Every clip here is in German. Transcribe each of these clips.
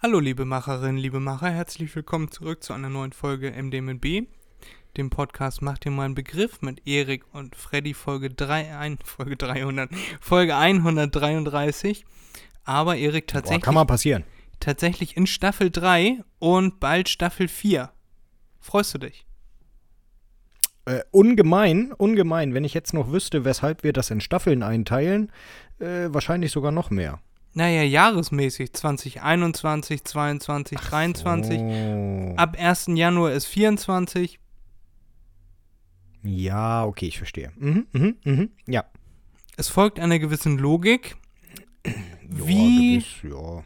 Hallo liebe Macherinnen, liebe Macher, herzlich willkommen zurück zu einer neuen Folge MDMB, dem Podcast Macht dir mal einen Begriff mit Erik und Freddy, Folge 3, ein, Folge 300, Folge 133. Aber Erik tatsächlich, Boah, kann mal passieren. tatsächlich in Staffel 3 und bald Staffel 4. Freust du dich? Äh, ungemein, ungemein. Wenn ich jetzt noch wüsste, weshalb wir das in Staffeln einteilen, äh, wahrscheinlich sogar noch mehr. Naja, jahresmäßig 2021, 22, 23. Oh. Ab 1. Januar ist 24. Ja, okay, ich verstehe. Mhm, mhm, mhm. Ja. Es folgt einer gewissen Logik. Ja, Wie, gewiss, ja.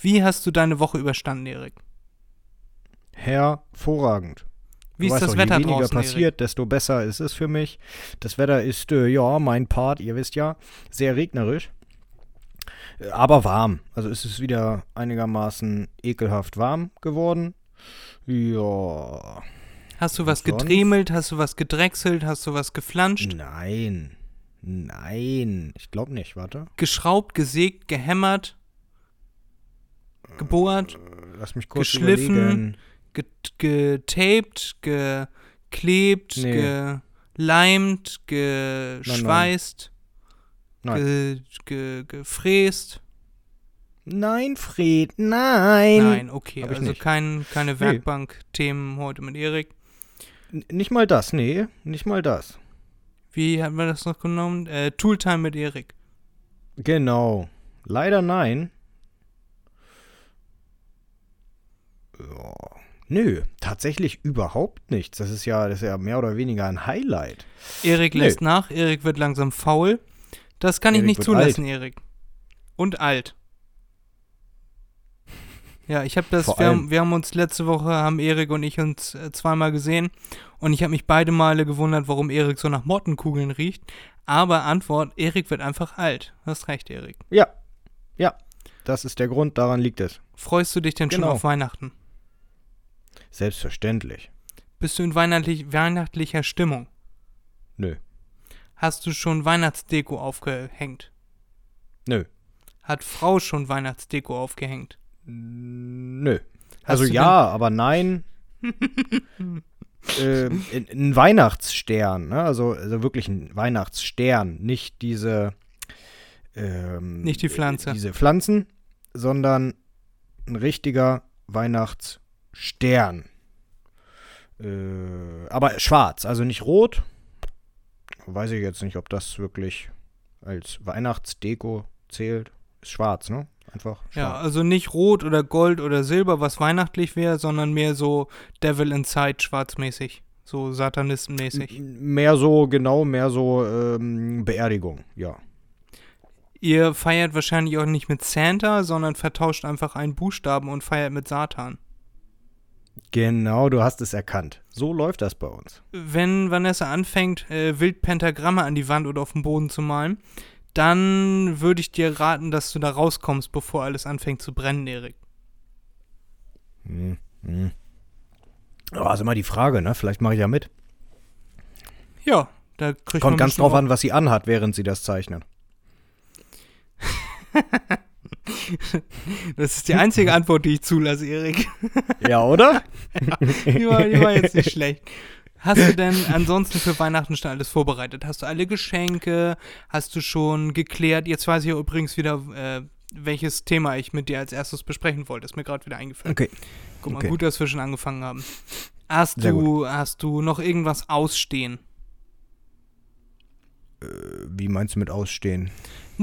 wie hast du deine Woche überstanden, Erik? Hervorragend. Wie Du ist das doch, Wetter je weniger draußen, passiert, Erik? desto besser ist es für mich. Das Wetter ist, äh, ja, mein Part, ihr wisst ja, sehr regnerisch. Aber warm. Also es ist wieder einigermaßen ekelhaft warm geworden. Ja. Hast du was sonst? gedremelt? Hast du was gedrechselt? Hast du was geflanscht? Nein. Nein. Ich glaube nicht, warte. Geschraubt, gesägt, gehämmert? Gebohrt? Äh, Lass mich kurz Geschliffen. Get getaped? Geklebt? Nee. Geleimt? Geschweißt? Nein. Ge ge gefräst? Nein, Fred, nein. Nein, okay. Hab Also kein, keine Werkbank-Themen heute mit Erik. N nicht mal das, nee, nicht mal das. Wie hatten wir das noch genommen? Äh, Tooltime mit Erik. Genau. Leider nein. Ja. Nö, tatsächlich überhaupt nichts. Das ist ja, das ist ja mehr oder weniger ein Highlight. Erik lässt nach, Erik wird langsam faul. Das kann ich Erik nicht wird zulassen, Erik. Und alt. Ja, ich habe das, wir haben, wir haben uns letzte Woche, haben Erik und ich uns äh, zweimal gesehen und ich habe mich beide Male gewundert, warum Erik so nach Mottenkugeln riecht. Aber Antwort, Erik wird einfach alt. Hast recht, Erik. Ja. Ja. Das ist der Grund, daran liegt es. Freust du dich denn schon Genau. auf Weihnachten? Selbstverständlich. Bist du in weihnachtlich, weihnachtlicher Stimmung? Nö. Hast du schon Weihnachtsdeko aufgehängt? Nö. Hat Frau schon Weihnachtsdeko aufgehängt? Nö. Hast also ja, aber nein. ähm, ein- Weihnachtsstern, ne? also, also wirklich ein Weihnachtsstern, nicht diese ähm, Nicht die Pflanze. äh, diese Pflanzen, sondern ein richtiger Weihnachtsstern. Äh, aber schwarz, also nicht rot. Weiß ich jetzt nicht, ob das wirklich als Weihnachtsdeko zählt. Ist schwarz, ne? Einfach schwarz. Ja, also nicht Rot oder Gold oder Silber, was weihnachtlich wäre, sondern mehr so Devil Inside schwarzmäßig. So Satanistenmäßig. Mehr so, genau, mehr so ähm, Beerdigung, ja. Ihr feiert wahrscheinlich auch nicht mit Santa, sondern vertauscht einfach einen Buchstaben und feiert mit Satan. Genau, du hast es erkannt. So läuft das bei uns. Wenn Vanessa anfängt, äh, wild Pentagramme an die Wand oder auf den Boden zu malen, dann würde ich dir raten, dass du da rauskommst, bevor alles anfängt zu brennen, Erik. Hm, hm. Ist immer die Frage, ne? Vielleicht mache ich ja mit. Ja, da kriegt man Kommt ganz drauf an, was sie anhat, während sie das zeichnet. Das ist die einzige Antwort, die ich zulasse, Erik. Ja, oder? Die war, die war jetzt nicht schlecht. Hast du denn ansonsten für Weihnachten schon alles vorbereitet? Hast du alle Geschenke? Hast du schon geklärt? Jetzt weiß ich ja übrigens wieder, äh, welches Thema ich mit dir als erstes besprechen wollte. Ist mir gerade wieder eingefallen. Okay. Guck mal, okay. gut, dass wir schon angefangen haben. Hast Sehr du, hast du noch irgendwas ausstehen? Wie meinst du mit ausstehen?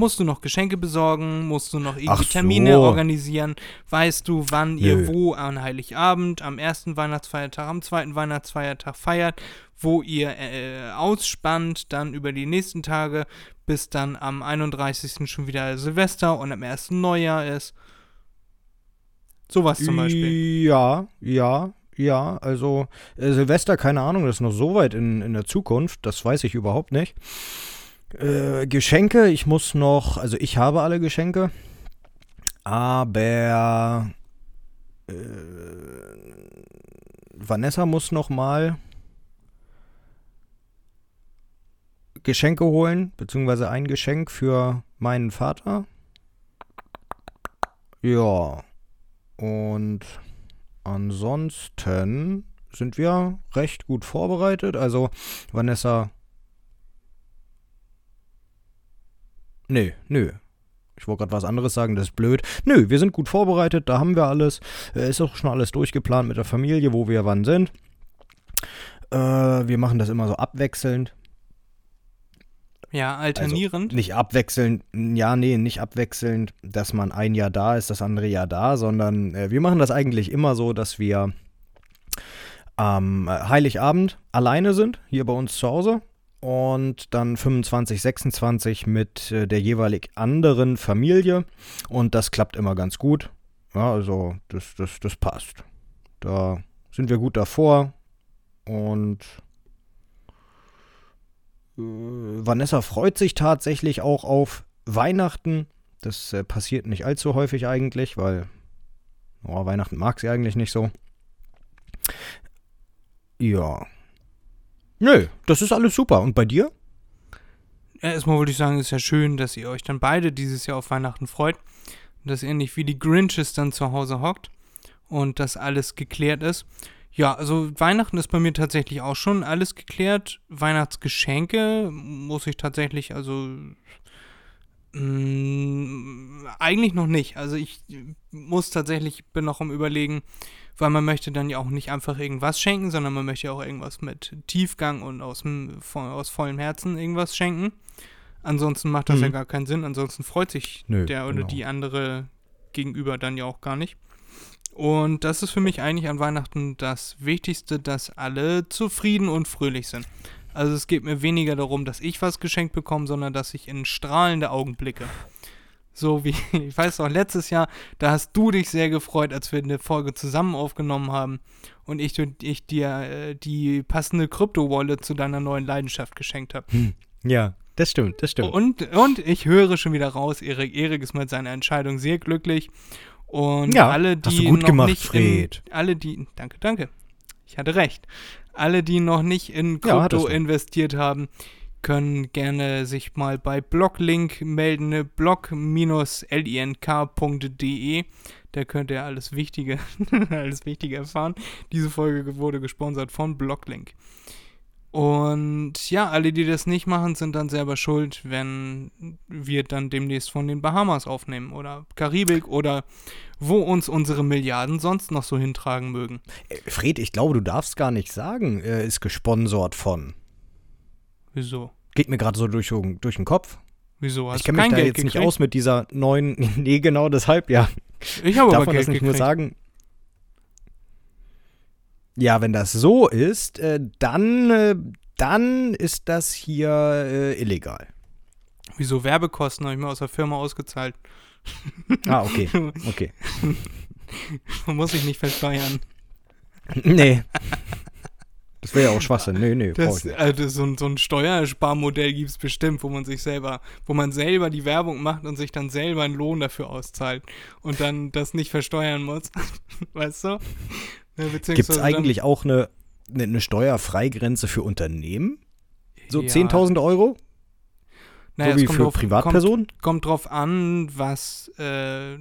Musst du noch Geschenke besorgen? Musst du noch irgendwie so. Termine organisieren? Weißt du, wann ihr Nö. wo an Heiligabend, am ersten Weihnachtsfeiertag, am zweiten Weihnachtsfeiertag feiert, wo ihr äh, ausspannt, dann über die nächsten Tage, bis dann am 31. schon wieder Silvester und am 1. Neujahr ist? Sowas zum Beispiel. Ja, ja, ja. Also äh, Silvester, keine Ahnung, das ist noch so weit in, in der Zukunft, das weiß ich überhaupt nicht. Äh, Geschenke, ich muss noch, also ich habe alle Geschenke, aber äh, Vanessa muss noch mal Geschenke holen, beziehungsweise ein Geschenk für meinen Vater. Ja. Und ansonsten sind wir recht gut vorbereitet. Also Vanessa. Nö, nö. Ich wollte gerade was anderes sagen, das ist blöd. Nö, wir sind gut vorbereitet, da haben wir alles. Äh, ist auch schon alles durchgeplant mit der Familie, wo wir wann sind. Äh, wir machen das immer so abwechselnd. Ja, alternierend. Also nicht abwechselnd, ja, nee, nicht abwechselnd, dass man ein Jahr da ist, das andere Jahr da, sondern äh, wir machen das eigentlich immer so, dass wir am Heiligabend alleine sind, hier bei uns zu Hause. Und dann 25, 26 mit äh, der jeweilig anderen Familie. Und das klappt immer ganz gut. Ja, also das, das, das passt. Da sind wir gut davor. Und äh, Vanessa freut sich tatsächlich auch auf Weihnachten. Das äh, passiert nicht allzu häufig eigentlich, weil oh, Weihnachten mag sie eigentlich nicht so. Ja. Nö, das ist alles super. Und bei dir? Erstmal wollte ich sagen, ist ja schön, dass ihr euch dann beide dieses Jahr auf Weihnachten freut. Dass ihr nicht wie die Grinches dann zu Hause hockt und dass alles geklärt ist. Ja, also Weihnachten ist bei mir tatsächlich auch schon alles geklärt. Weihnachtsgeschenke muss ich tatsächlich, also mh, mm, eigentlich noch nicht. Also ich muss tatsächlich, bin noch am überlegen, weil man möchte dann ja auch nicht einfach irgendwas schenken, sondern man möchte ja auch irgendwas mit Tiefgang und aus, aus vollem Herzen irgendwas schenken. Ansonsten macht das mhm. ja gar keinen Sinn. Ansonsten freut sich Nö, der oder genau. die andere gegenüber dann ja auch gar nicht. Und das ist für mich eigentlich an Weihnachten das Wichtigste, dass alle zufrieden und fröhlich sind. Also es geht mir weniger darum, dass ich was geschenkt bekomme, sondern dass ich in strahlende Augen blicke. So wie, ich weiß noch, letztes Jahr, da hast du dich sehr gefreut, als wir eine Folge zusammen aufgenommen haben und ich, ich dir äh, die passende Krypto-Wallet zu deiner neuen Leidenschaft geschenkt habe. Hm. Ja, das stimmt, das stimmt. Und, und ich höre schon wieder raus, Erik, Erik ist mit seiner Entscheidung sehr glücklich. Und ja, alle, die hast du gut noch gemacht, nicht Fred. In, alle, die, danke, danke. Ich hatte recht. Alle, die noch nicht in Krypto ja, investiert haben, können gerne sich mal bei Blocklink melden, blog-link.de. Da könnt ihr alles Wichtige, alles Wichtige erfahren. Diese Folge wurde gesponsert von Blocklink. Und ja, alle, die das nicht machen, sind dann selber schuld, wenn wir dann demnächst von den Bahamas aufnehmen oder Karibik oder wo uns unsere Milliarden sonst noch so hintragen mögen. Äh, Fred, ich glaube, du darfst gar nicht sagen, er ist gesponsert von. Wieso? Geht mir gerade so durch, durch den Kopf. Wieso? Hast ich kenne mich da Geld jetzt gekriegt? nicht aus mit dieser neuen. nee, genau deshalb, ja. Ich habe aber Geld das nicht gekriegt. nur sagen. Ja, wenn das so ist, äh, dann, äh, dann ist das hier äh, illegal. Wieso Werbekosten habe ich mir aus der Firma ausgezahlt? Ah, okay. Okay. Man muss sich nicht versteuern. Nee. Das wäre ja auch Schwachsinn. Nee, nee, das, also so, ein, so ein Steuersparmodell gibt es bestimmt, wo man sich selber, wo man selber die Werbung macht und sich dann selber einen Lohn dafür auszahlt und dann das nicht versteuern muss. weißt du? Gibt es eigentlich auch eine, eine, eine Steuerfreigrenze für Unternehmen? So ja. 10.000 Euro? Naja, so wie für drauf, Privatpersonen? Kommt, kommt, drauf an, was, äh,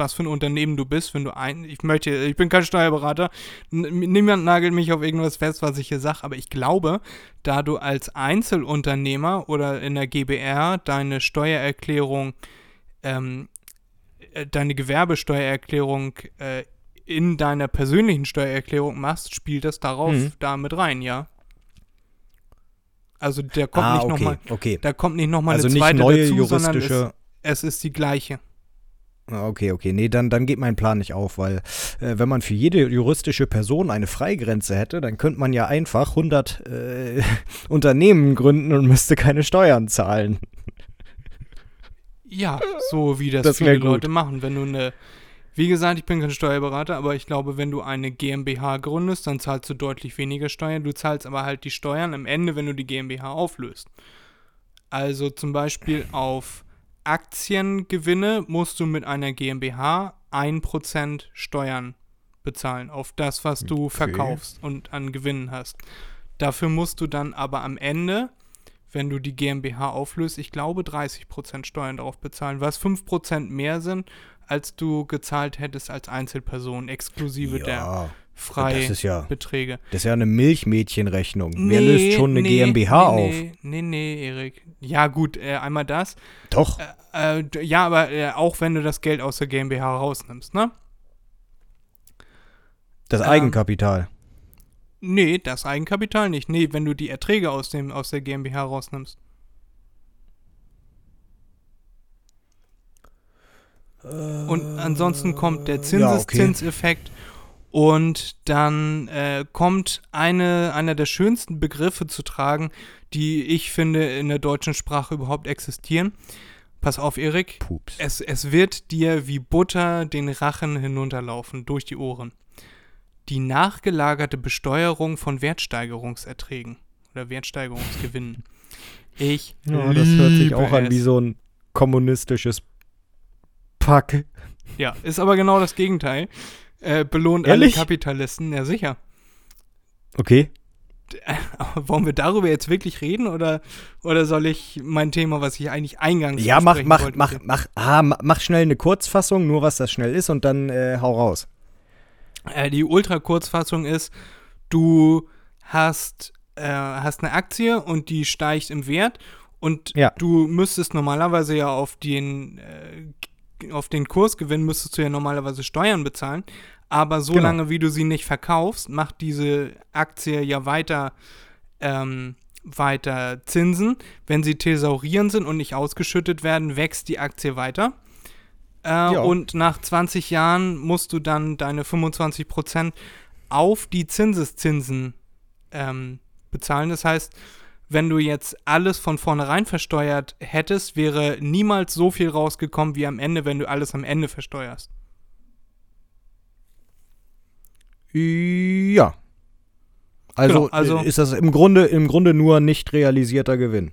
was für ein Unternehmen du bist, wenn du ein. Ich möchte, ich bin kein Steuerberater. Niemand nagelt mich auf irgendwas fest, was ich hier sage, aber ich glaube, da du als Einzelunternehmer oder in der GBR deine Steuererklärung, ähm, äh, deine Gewerbesteuererklärung äh, in deiner persönlichen Steuererklärung machst, spielt das darauf mhm. da mit rein, ja. Also der kommt ah, nicht okay, nochmal, okay. da kommt nicht nochmal also eine zweite nicht neue dazu, juristische sondern es, es, ist die gleiche. Ah, okay, okay. Nee, dann, dann geht mein Plan nicht auf, weil äh, wenn man für jede juristische Person eine Freigrenze hätte, dann könnte man ja einfach 100 äh, Unternehmen gründen und müsste keine Steuern zahlen. Ja, so wie das, das viele gut. Leute machen. Wenn du eine wie gesagt, ich bin kein Steuerberater, aber ich glaube, wenn du eine GmbH gründest, dann zahlst du deutlich weniger Steuern. Du zahlst aber halt die Steuern am Ende, wenn du die GmbH auflöst. Also zum Beispiel auf Aktiengewinne musst du mit einer GmbH 1% Steuern bezahlen auf das, was du okay. verkaufst und an Gewinnen hast. Dafür musst du dann aber am Ende, wenn du die GmbH auflöst, ich glaube 30% Steuern darauf bezahlen, was 5% mehr sind, als du gezahlt hättest als Einzelperson, exklusive der ja, Freibeträge. das ist ja eine Milchmädchenrechnung. Wer löst schon eine GmbH nee, auf? Nee, nee, nee, Erik. Ja, gut, äh, einmal das. Doch. Äh, d- ja, aber äh, auch wenn du das Geld aus der GmbH rausnimmst, ne? Das ähm, Eigenkapital. Nee, das Eigenkapital nicht. Nee, wenn du die Erträge aus, dem, aus der GmbH rausnimmst. Und ansonsten kommt der Zinseszinseffekt und dann äh, kommt eine, einer der schönsten Begriffe zu tragen, die ich finde in der deutschen Sprache überhaupt existieren. Pass auf, Erik. Pups. Es, es wird dir wie Butter den Rachen hinunterlaufen, durch die Ohren. Die nachgelagerte Besteuerung von Wertsteigerungserträgen oder Wertsteigerungsgewinnen. Ich Ja, das hört sich auch an es. wie so ein kommunistisches Pack. Ja, ist aber genau das Gegenteil. Äh, belohnt Ehrlich? alle Kapitalisten, ja sicher. Okay. Aber wollen wir darüber jetzt wirklich reden oder, oder soll ich mein Thema, was ich eigentlich eingangs Ja, mach, mach, wollte, mach, mach, ah, ma- mach schnell eine Kurzfassung, nur was das schnell ist und dann äh, hau raus. äh, die Ultra-Kurzfassung ist, du hast, äh, hast eine Aktie und die steigt im Wert und Ja. du müsstest normalerweise ja auf den, äh, auf den Kursgewinn müsstest du ja normalerweise Steuern bezahlen, aber solange Genau. wie du sie nicht verkaufst, macht diese Aktie ja weiter ähm, weiter Zinsen. Wenn sie thesaurieren sind und nicht ausgeschüttet werden, wächst die Aktie weiter. Äh, Ja. Und nach 20 Jahren musst du dann deine 25% auf die Zinseszinsen ähm, bezahlen. Das heißt, wenn du jetzt alles von vornherein versteuert hättest, wäre niemals so viel rausgekommen wie am Ende, wenn du alles am Ende versteuerst. Ja. Also, Genau, also- ist das im Grunde, im Grunde nur nicht realisierter Gewinn.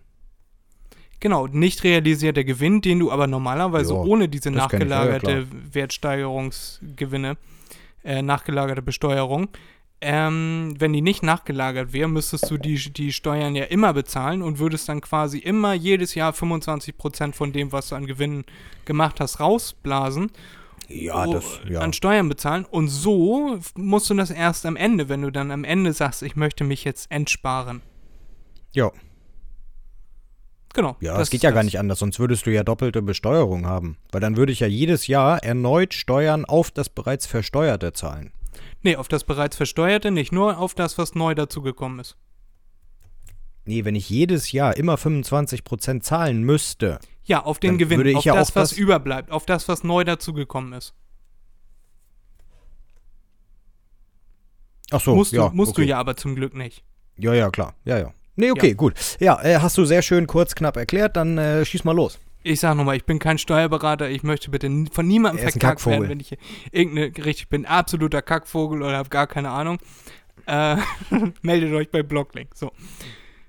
Genau, nicht realisierter Gewinn, den du aber normalerweise Ja, ohne diese ich, ja, nachgelagerte Wertsteigerungsgewinne, äh, nachgelagerte Besteuerung, ähm, wenn die nicht nachgelagert wäre, müsstest du die, die Steuern ja immer bezahlen und würdest dann quasi immer jedes Jahr 25% von dem, was du an Gewinnen gemacht hast, rausblasen Ja, oh, das, ja. an Steuern bezahlen. Und so musst du das erst am Ende, wenn du dann am Ende sagst, ich möchte mich jetzt entsparen. Ja, Genau. ja das das geht ja gar das. nicht anders, sonst würdest du ja doppelte Besteuerung haben. Weil dann würde ich ja jedes Jahr erneut Steuern auf das bereits Versteuerte zahlen. Nee, auf das bereits Versteuerte nicht, nur auf das, was neu dazugekommen ist. Nee, wenn ich jedes Jahr immer 25% zahlen müsste. Ja, auf den Gewinn, auf ja das, was das- überbleibt, auf das, was neu dazugekommen ist. Ach so, musst ja, du, musst okay. du ja aber zum Glück nicht. Ja, ja, klar. Ja, ja. Nee, okay, Ja. gut. Ja, äh, hast du sehr schön kurz, knapp erklärt, dann äh, schieß mal los. Ich sag nochmal, ich bin kein Steuerberater, ich möchte bitte von niemandem Er verkackt werden, wenn ich irgendeine, richtig bin, absoluter Kackvogel oder habe gar keine Ahnung. Äh, meldet euch bei Blocklink. So.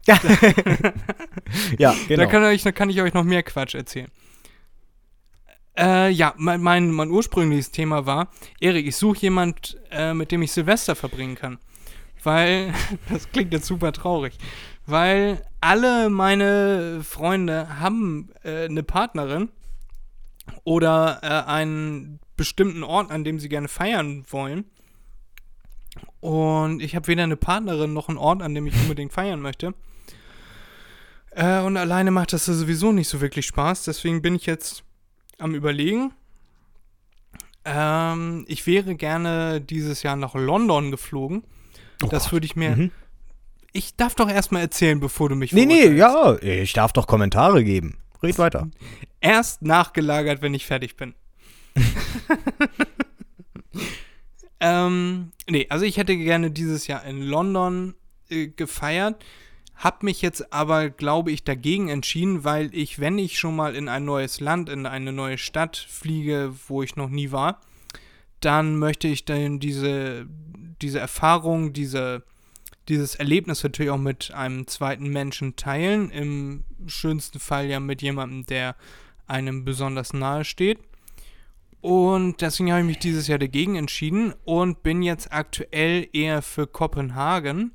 Ja, genau. Da, kann ich, da kann ich euch noch mehr Quatsch erzählen. Äh, ja, mein, mein, mein ursprüngliches Thema war, Erik, ich suche jemand, äh, mit dem ich Silvester verbringen kann. Weil, das klingt jetzt super traurig, weil alle meine Freunde haben äh, eine Partnerin oder äh, einen bestimmten Ort, an dem sie gerne feiern wollen. Und ich habe weder eine Partnerin noch einen Ort, an dem ich unbedingt feiern möchte. Äh, und alleine macht das sowieso nicht so wirklich Spaß. Deswegen bin ich jetzt am Überlegen. Ähm, ich wäre gerne dieses Jahr nach London geflogen. Oh das würde ich mir. Mhm. Ich darf doch erstmal erzählen, bevor du mich Nee, nee, ja, ich darf doch Kommentare geben. Red weiter. Erst nachgelagert, wenn ich fertig bin. ähm, nee, also ich hätte gerne dieses Jahr in London äh, gefeiert, hab mich jetzt aber, glaube ich, dagegen entschieden, weil ich, wenn ich schon mal in ein neues Land, in eine neue Stadt fliege, wo ich noch nie war, dann möchte ich dann diese, diese Erfahrung, diese, dieses Erlebnis natürlich auch mit einem zweiten Menschen teilen. Im schönsten Fall ja mit jemandem, der einem besonders nahe steht. Und deswegen habe ich mich dieses Jahr dagegen entschieden und bin jetzt aktuell eher für Kopenhagen.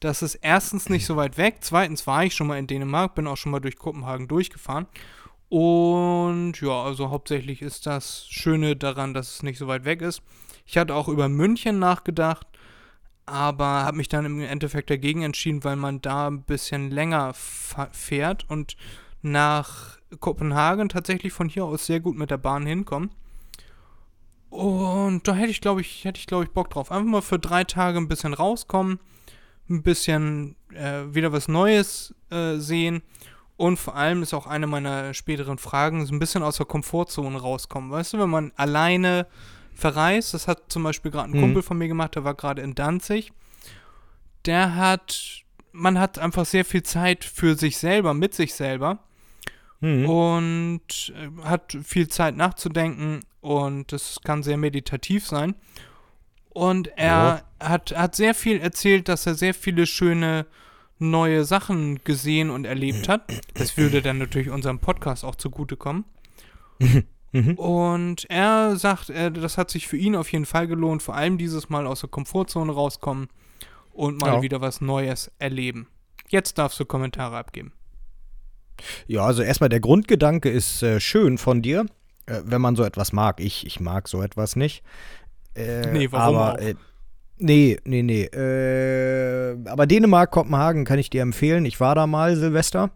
Das ist erstens nicht so weit weg. Zweitens war ich schon mal in Dänemark, bin auch schon mal durch Kopenhagen durchgefahren. Und ja, also hauptsächlich ist das Schöne daran, dass es nicht so weit weg ist. Ich hatte auch über München nachgedacht, aber habe mich dann im Endeffekt dagegen entschieden, weil man da ein bisschen länger fährt und nach Kopenhagen tatsächlich von hier aus sehr gut mit der Bahn hinkommt. Und da hätte ich, glaube ich, hätte ich, glaube ich, Bock drauf. Einfach mal für drei Tage ein bisschen rauskommen, ein bisschen äh, wieder was Neues äh, sehen. Und vor allem ist auch eine meiner späteren Fragen, so ein bisschen aus der Komfortzone rauskommen. Weißt du, wenn man alleine verreist, das hat zum Beispiel gerade ein mhm. Kumpel von mir gemacht, der war gerade in Danzig. Der hat, man hat einfach sehr viel Zeit für sich selber, mit sich selber. Mhm. Und äh, hat viel Zeit nachzudenken und das kann sehr meditativ sein. Und er ja. hat, hat sehr viel erzählt, dass er sehr viele schöne neue Sachen gesehen und erlebt hat. Das würde dann natürlich unserem Podcast auch zugutekommen. Mhm. Und er sagt, er, das hat sich für ihn auf jeden Fall gelohnt, vor allem dieses Mal aus der Komfortzone rauskommen und mal ja. wieder was Neues erleben. Jetzt darfst du Kommentare abgeben. Ja, also erstmal der Grundgedanke ist äh, schön von dir, äh, wenn man so etwas mag. Ich, ich mag so etwas nicht. Äh, nee, warum aber, auch? Nee, nee, nee. Äh, aber Dänemark, Kopenhagen kann ich dir empfehlen. Ich war da mal Silvester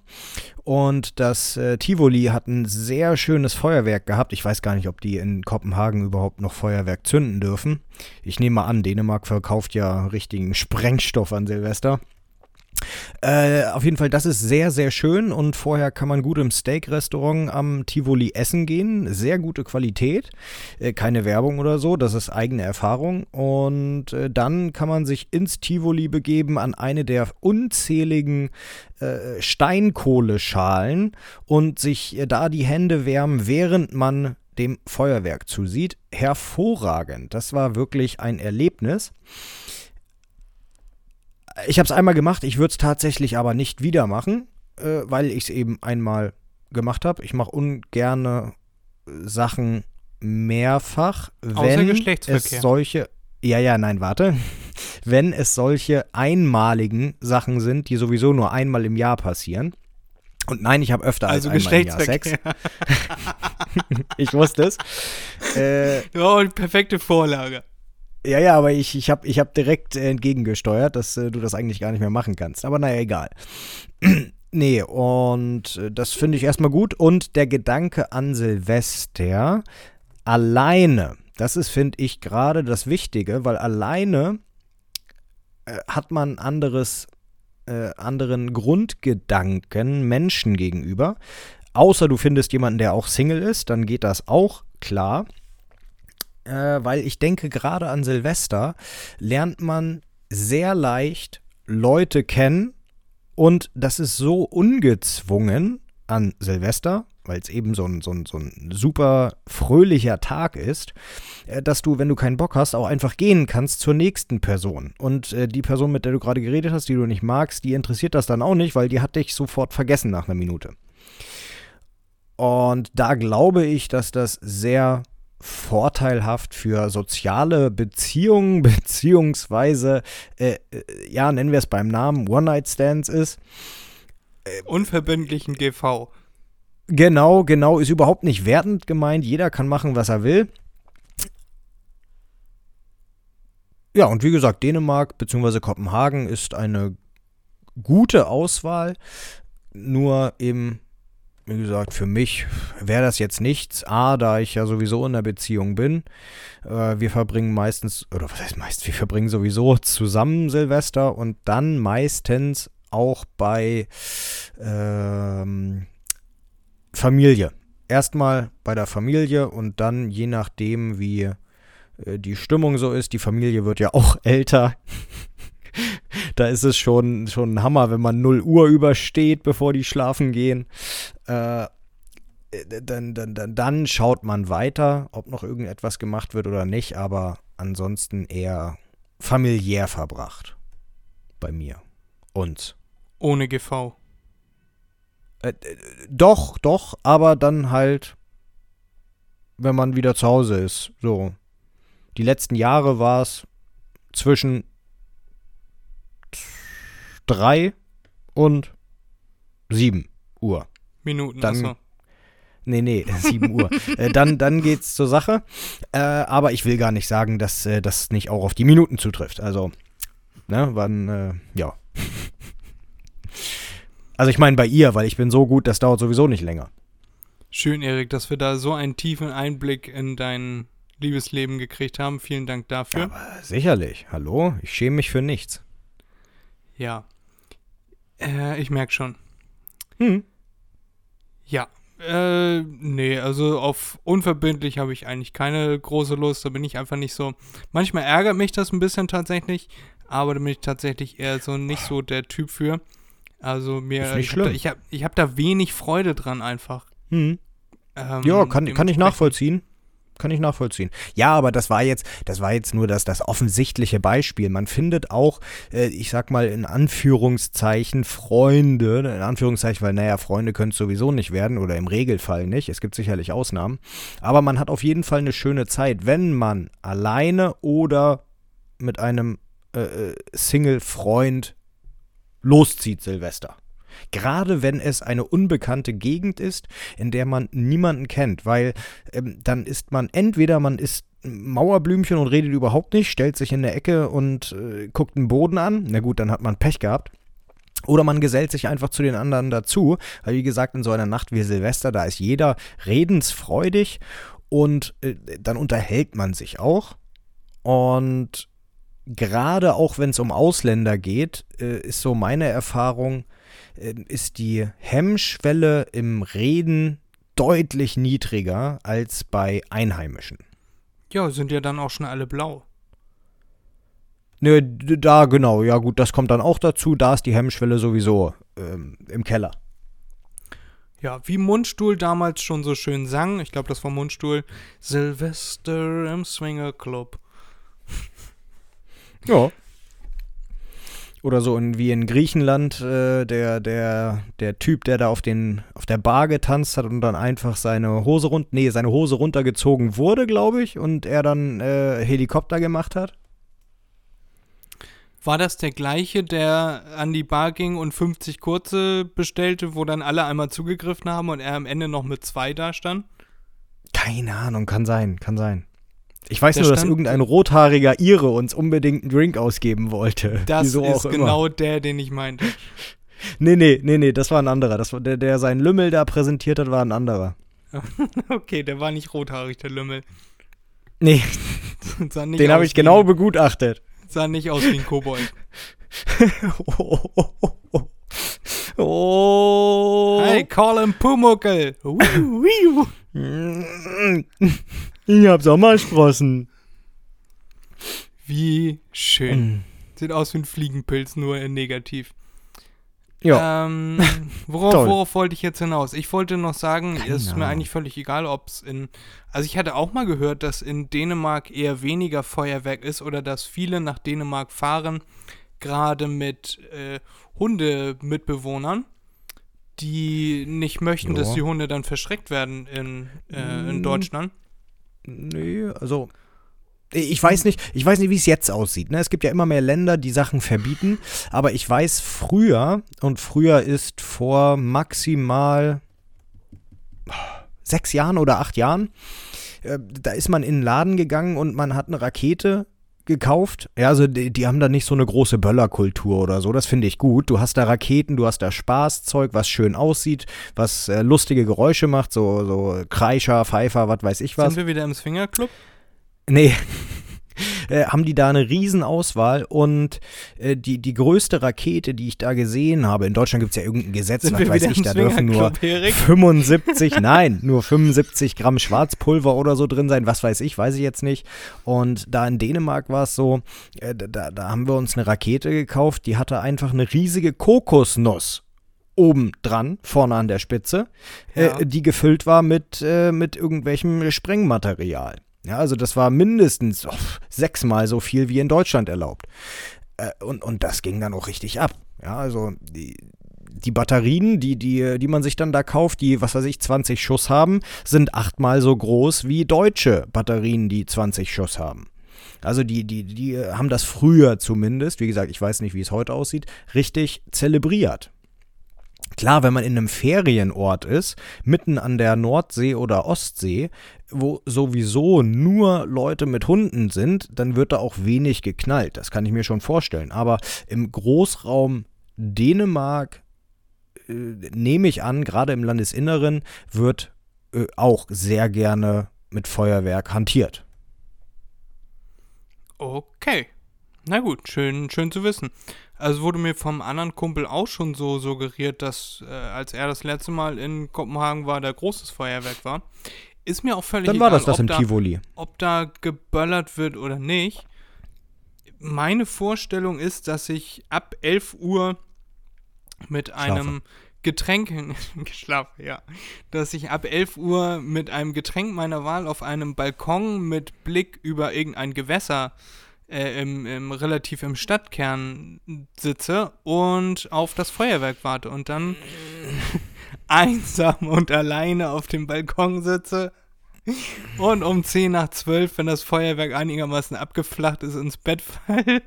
und das äh, Tivoli hat ein sehr schönes Feuerwerk gehabt. Ich weiß gar nicht, ob die in Kopenhagen überhaupt noch Feuerwerk zünden dürfen. Ich nehme mal an, Dänemark verkauft ja richtigen Sprengstoff an Silvester. Äh, auf jeden Fall, das ist sehr, sehr schön und vorher kann man gut im Steak-Restaurant am Tivoli essen gehen. Sehr gute Qualität, äh, keine Werbung oder so, das ist eigene Erfahrung. Und äh, dann kann man sich ins Tivoli begeben an eine der unzähligen äh, Steinkohleschalen und sich äh, da die Hände wärmen, während man dem Feuerwerk zusieht. Hervorragend, das war wirklich ein Erlebnis. Ich habe es einmal gemacht, ich würde es tatsächlich aber nicht wieder machen, äh, weil ich es eben einmal gemacht habe. Ich mache ungerne Sachen mehrfach, wenn es solche ja, ja, nein, warte. Wenn es solche einmaligen Sachen sind, die sowieso nur einmal im Jahr passieren. Und nein, ich habe öfter also als einmal im Jahr Sex. ich wusste es. Äh, oh, perfekte Vorlage. Ja, ja, aber ich, ich habe ich hab direkt äh, entgegengesteuert, dass äh, du das eigentlich gar nicht mehr machen kannst. Aber naja, egal. nee, und äh, das finde ich erstmal gut. Und der Gedanke an Silvester alleine, das ist, finde ich, gerade das Wichtige, weil alleine äh, hat man anderes, äh, anderen Grundgedanken Menschen gegenüber. Außer du findest jemanden, der auch Single ist, dann geht das auch klar äh, weil ich denke, gerade an Silvester lernt man sehr leicht Leute kennen und das ist so ungezwungen an Silvester, weil es eben so ein, so, ein, so ein super fröhlicher Tag ist, äh, dass du, wenn du keinen Bock hast, auch einfach gehen kannst zur nächsten Person. Und äh, die Person, mit der du gerade geredet hast, die du nicht magst, die interessiert das dann auch nicht, weil die hat dich sofort vergessen nach einer Minute. Und da glaube ich, dass das sehr vorteilhaft für soziale Beziehungen, beziehungsweise, äh, äh, ja, nennen wir es beim Namen, One-Night-Stands ist. Äh, Unverbindlichen GV. Genau, genau, ist überhaupt nicht wertend gemeint. Jeder kann machen, was er will. Ja, und wie gesagt, Dänemark bzw. Kopenhagen ist eine gute Auswahl. Nur eben wie gesagt, für mich wäre das jetzt nichts. A, da ich ja sowieso in einer Beziehung bin. Äh, wir verbringen meistens, oder was heißt meist, wir verbringen sowieso zusammen Silvester und dann meistens auch bei ähm, Familie. Erstmal bei der Familie und dann je nachdem, wie äh, die Stimmung so ist. Die Familie wird ja auch älter da ist es schon, schon ein Hammer, wenn man 0 Uhr übersteht, bevor die schlafen gehen. Äh, dann, dann, dann, dann schaut man weiter, ob noch irgendetwas gemacht wird oder nicht, aber ansonsten eher familiär verbracht. Bei mir. Uns. Ohne GV. Äh, doch, doch, aber dann halt, wenn man wieder zu Hause ist. So. Die letzten Jahre war es zwischen 3 und 7 Uhr. Minuten, Dann- achso. Nee, nee, 7 Uhr. Äh, dann, dann geht's zur Sache. Äh, aber ich will gar nicht sagen, dass äh, das nicht auch auf die Minuten zutrifft. Also, ne, wann, äh, ja. Also ich meine bei ihr, weil ich bin so gut, das dauert sowieso nicht länger. Schön, Erik, dass wir da so einen tiefen Einblick in dein Liebesleben gekriegt haben. Vielen Dank dafür. Aber sicherlich. Hallo? Ich schäme mich für nichts. Ja. Äh, ich merke schon. Hm. Ja. Äh, nee, also auf unverbindlich habe ich eigentlich keine große Lust. Da bin ich einfach nicht so. Manchmal ärgert mich das ein bisschen tatsächlich, aber da bin ich tatsächlich eher so nicht so der Typ für. Also mir. Ist nicht ich hab da, ich habe ich hab da wenig Freude dran einfach. Hm. Ähm, Ja, kann, kann ich nachvollziehen. Kann ich nachvollziehen. Ja, aber das war jetzt, das war jetzt nur das, das offensichtliche Beispiel. Man findet auch, äh, ich sag mal in Anführungszeichen, Freunde, in Anführungszeichen, weil naja, Freunde können es sowieso nicht werden oder im Regelfall nicht. Es gibt sicherlich Ausnahmen. Aber man hat auf jeden Fall eine schöne Zeit, wenn man alleine oder mit einem äh, äh, Single-Freund loszieht, Silvester. Gerade wenn es eine unbekannte Gegend ist, in der man niemanden kennt, weil ähm, dann ist man entweder man ist Mauerblümchen und redet überhaupt nicht, stellt sich in der Ecke und äh, guckt den Boden an. Na gut, dann hat man Pech gehabt. Oder man gesellt sich einfach zu den anderen dazu, weil wie gesagt, in so einer Nacht wie Silvester, da ist jeder redensfreudig und äh, dann unterhält man sich auch. Und gerade auch wenn es um Ausländer geht, äh, ist so meine Erfahrung, äh, ist die Hemmschwelle im Reden deutlich niedriger als bei Einheimischen. Ja, sind ja dann auch schon alle blau. Ne, d- da genau, ja gut, das kommt dann auch dazu. Da ist die Hemmschwelle sowieso ähm, im Keller. Ja, wie Mundstuhl damals schon so schön sang. Ich glaube, das war Mundstuhl. Silvester im Swinger Club. Ja. Oder so in, wie in Griechenland, äh, der, der, der Typ, der da auf, den, auf der Bar getanzt hat und dann einfach seine Hose rund, nee, seine Hose runtergezogen wurde, glaube ich, und er dann äh, Helikopter gemacht hat. War das der gleiche, der an die Bar ging und 50 kurze bestellte, wo dann alle einmal zugegriffen haben und er am Ende noch mit zwei da stand? Keine Ahnung, kann sein, kann sein. Ich weiß Der nur, dass stand- irgendein rothaariger Ire uns unbedingt einen Drink ausgeben wollte. Das Wieso ist genau der, den ich meinte. Nee, nee, nee, nee, das war ein anderer. Das war der, der seinen Lümmel da präsentiert hat, war ein anderer. Okay, der war nicht rothaarig, der Lümmel. Nee, Sah nicht den habe ich genau begutachtet. sah nicht aus wie ein Kobold. oh. oh. Hey, call him Pumuckel. Wiu, wiu. Ich hab Sommersprossen. Wie schön. Mm. Sieht aus wie ein Fliegenpilz, nur in negativ. Ja, Ähm, worauf, worauf wollte ich jetzt hinaus? Ich wollte noch sagen, Keine es ist mir eigentlich völlig egal, ob es in. Also, ich hatte auch mal gehört, dass in Dänemark eher weniger Feuerwerk ist oder dass viele nach Dänemark fahren, gerade mit äh, Hundemitbewohnern, die nicht möchten, dass Ja. die Hunde dann verschreckt werden in, äh, in Mm. Deutschland. Nee, also ich weiß nicht, ich weiß nicht, wie es jetzt aussieht. Ne? Es gibt ja immer mehr Länder, die Sachen verbieten, aber ich weiß früher und früher ist vor maximal sechs Jahren oder acht Jahren, äh, da ist man in einen Laden gegangen und man hat eine Rakete gekauft. Ja, also die, die haben da nicht so eine große Böllerkultur oder so. Das finde ich gut. Du hast da Raketen, du hast da Spaßzeug, was schön aussieht, was äh, lustige Geräusche macht, so, so Kreischer, Pfeifer, was weiß ich was. Sind wir wieder im Swingerclub? Nee. Äh, haben die da eine Riesenauswahl und äh, die, die größte Rakete, die ich da gesehen habe, in Deutschland gibt es ja irgendein Gesetz, Sind was weiß ich, da dürfen nur Swingerclub, Erik? 75, nein, nur 75 Gramm Schwarzpulver oder so drin sein, was weiß ich, weiß ich jetzt nicht. Und da in Dänemark war es so, äh, da, da haben wir uns eine Rakete gekauft, die hatte einfach eine riesige Kokosnuss oben dran, vorne an der Spitze, Ja. äh, die gefüllt war mit, äh, mit irgendwelchem Sprengmaterial. Ja, also das war mindestens oh, sechsmal so viel wie in Deutschland erlaubt. Äh, und, und das ging dann auch richtig ab. Ja, also die, die Batterien, die, die, die man sich dann da kauft, die, was weiß ich, 20 Schuss haben, sind achtmal so groß wie deutsche Batterien, die 20 Schuss haben. Also die, die, die haben das früher zumindest, wie gesagt, ich weiß nicht, wie es heute aussieht, richtig zelebriert. Klar, wenn man in einem Ferienort ist, mitten an der Nordsee oder Ostsee, wo sowieso nur Leute mit Hunden sind, dann wird da auch wenig geknallt. Das kann ich mir schon vorstellen. Aber im Großraum Dänemark, äh, nehme ich an, gerade im Landesinneren, wird äh, auch sehr gerne mit Feuerwerk hantiert. Okay. Na gut, schön, schön zu wissen. Also wurde mir vom anderen Kumpel auch schon so suggeriert, dass äh, als er das letzte Mal in Kopenhagen war, da großes Feuerwerk war. Ist mir auch völlig Dann war das das im da, Tivoli. Ob da geböllert wird oder nicht. Meine Vorstellung ist, dass ich ab 11 Uhr mit einem Getränk geschlafen, ja, dass ich ab 11 Uhr mit einem Getränk meiner Wahl auf einem Balkon mit Blick über irgendein Gewässer äh, im, im, relativ im Stadtkern sitze und auf das Feuerwerk warte und dann einsam und alleine auf dem Balkon sitze und um 10 nach 12, wenn das Feuerwerk einigermaßen abgeflacht ist, ins Bett falle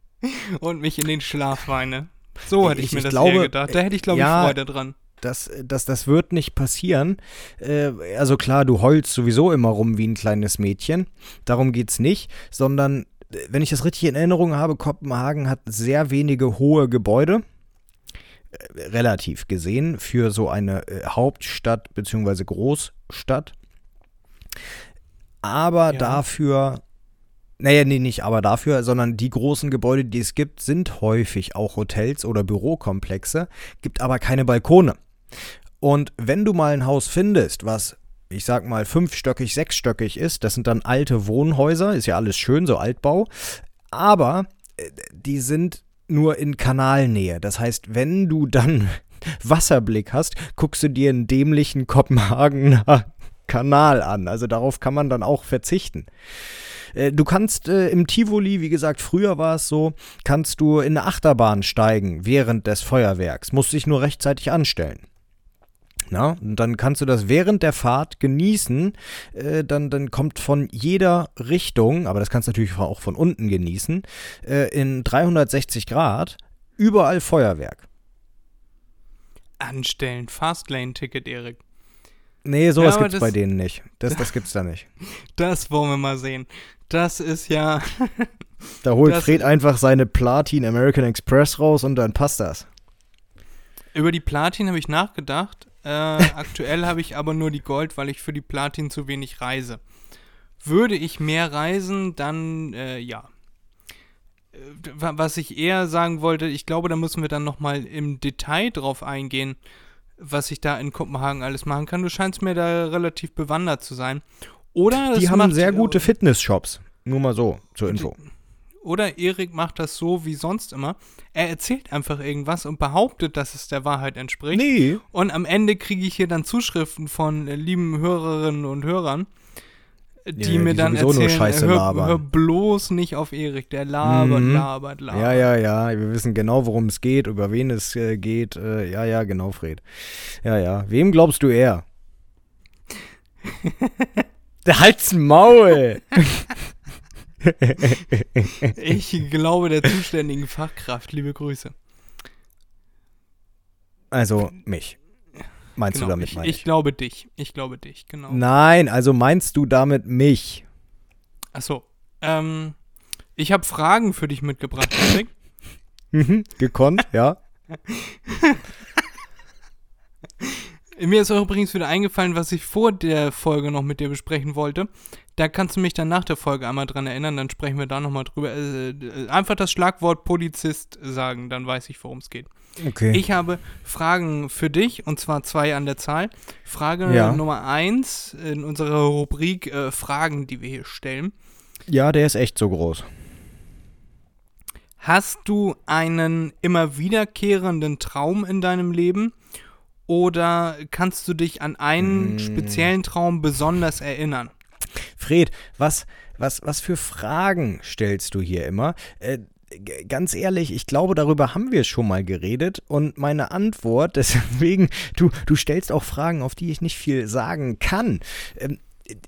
und mich in den Schlaf weine. So hätte ich, ich mir ich das glaube, gedacht. Da hätte ich, glaube ja, ich, Freude dran. Das, das, das wird nicht passieren. Äh, also klar, du heulst sowieso immer rum wie ein kleines Mädchen. Darum geht es nicht, sondern wenn ich das richtig in Erinnerung habe, Kopenhagen hat sehr wenige hohe Gebäude. Äh, relativ gesehen für so eine äh, Hauptstadt bzw. Großstadt. Aber ja. dafür, naja, nee, nicht aber dafür, sondern die großen Gebäude, die es gibt, sind häufig auch Hotels oder Bürokomplexe, gibt aber keine Balkone. Und wenn du mal ein Haus findest, was ich sag mal, fünfstöckig, sechsstöckig ist. Das sind dann alte Wohnhäuser, ist ja alles schön, so Altbau. Aber äh, die sind nur in Kanalnähe. Das heißt, wenn du dann Wasserblick hast, guckst du dir einen dämlichen Kopenhagener Kanal an. Also darauf kann man dann auch verzichten. Äh, du kannst äh, im Tivoli, wie gesagt, früher war es so, kannst du in eine Achterbahn steigen während des Feuerwerks. Musst dich nur rechtzeitig anstellen. Na, und dann kannst du das während der Fahrt genießen. Äh, dann, dann kommt von jeder Richtung, aber das kannst du natürlich auch von unten genießen, äh, in 360 Grad überall Feuerwerk. Anstellen, Fastlane-Ticket, Erik. Nee, sowas ja, gibt's bei denen nicht. Das, das gibt's da nicht. Das wollen wir mal sehen. Das ist ja. da holt Fred einfach seine Platin American Express raus und dann passt das. Über die Platin habe ich nachgedacht. Äh, aktuell habe ich aber nur die Gold, weil ich für die Platin zu wenig reise. Würde ich mehr reisen, dann äh, ja. Äh, was ich eher sagen wollte, ich glaube, da müssen wir dann nochmal im Detail drauf eingehen, was ich da in Kopenhagen alles machen kann. Du scheinst mir da relativ bewandert zu sein. Oder die haben sehr gute Fitnessshops. Nur mal so zur Info. Oder Erik macht das so wie sonst immer. Er erzählt einfach irgendwas und behauptet, dass es der Wahrheit entspricht. Nee. Und am Ende kriege ich hier dann Zuschriften von äh, lieben Hörerinnen und Hörern, die ja, mir die dann erzählen, hör, hör, bloß nicht auf Erik, der labert, mhm. labert, labert. Ja, ja, ja, wir wissen genau, worum es geht, über wen es äh, geht. Äh, ja, ja, genau, Fred. Ja, ja. Wem glaubst du eher? der Halt's Maul! ich glaube der zuständigen Fachkraft. Liebe Grüße. Also mich. Meinst genau, du damit ich, ich? Ich glaube dich. Ich glaube dich, genau. Nein, also meinst du damit mich? Achso. Ähm, ich habe Fragen für dich mitgebracht, Patrick. Mhm, gekonnt, ja. Mir ist auch übrigens wieder eingefallen, was ich vor der Folge noch mit dir besprechen wollte. Da kannst du mich dann nach der Folge einmal dran erinnern, dann sprechen wir da nochmal drüber. Äh, äh, einfach das Schlagwort Polizist sagen, dann weiß ich, worum es geht. Okay. Ich habe Fragen für dich, und zwar zwei an der Zahl. Frage ja. Nummer eins in unserer Rubrik äh, Fragen, die wir hier stellen. Ja, der ist echt so groß. Hast du einen immer wiederkehrenden Traum in deinem Leben? Oder kannst du dich an einen mm. speziellen Traum besonders erinnern? Fred, was, was, was für Fragen stellst du hier immer? Äh, ganz ehrlich, ich glaube, darüber haben wir schon mal geredet und meine Antwort, deswegen, du, du stellst auch Fragen, auf die ich nicht viel sagen kann. Ähm,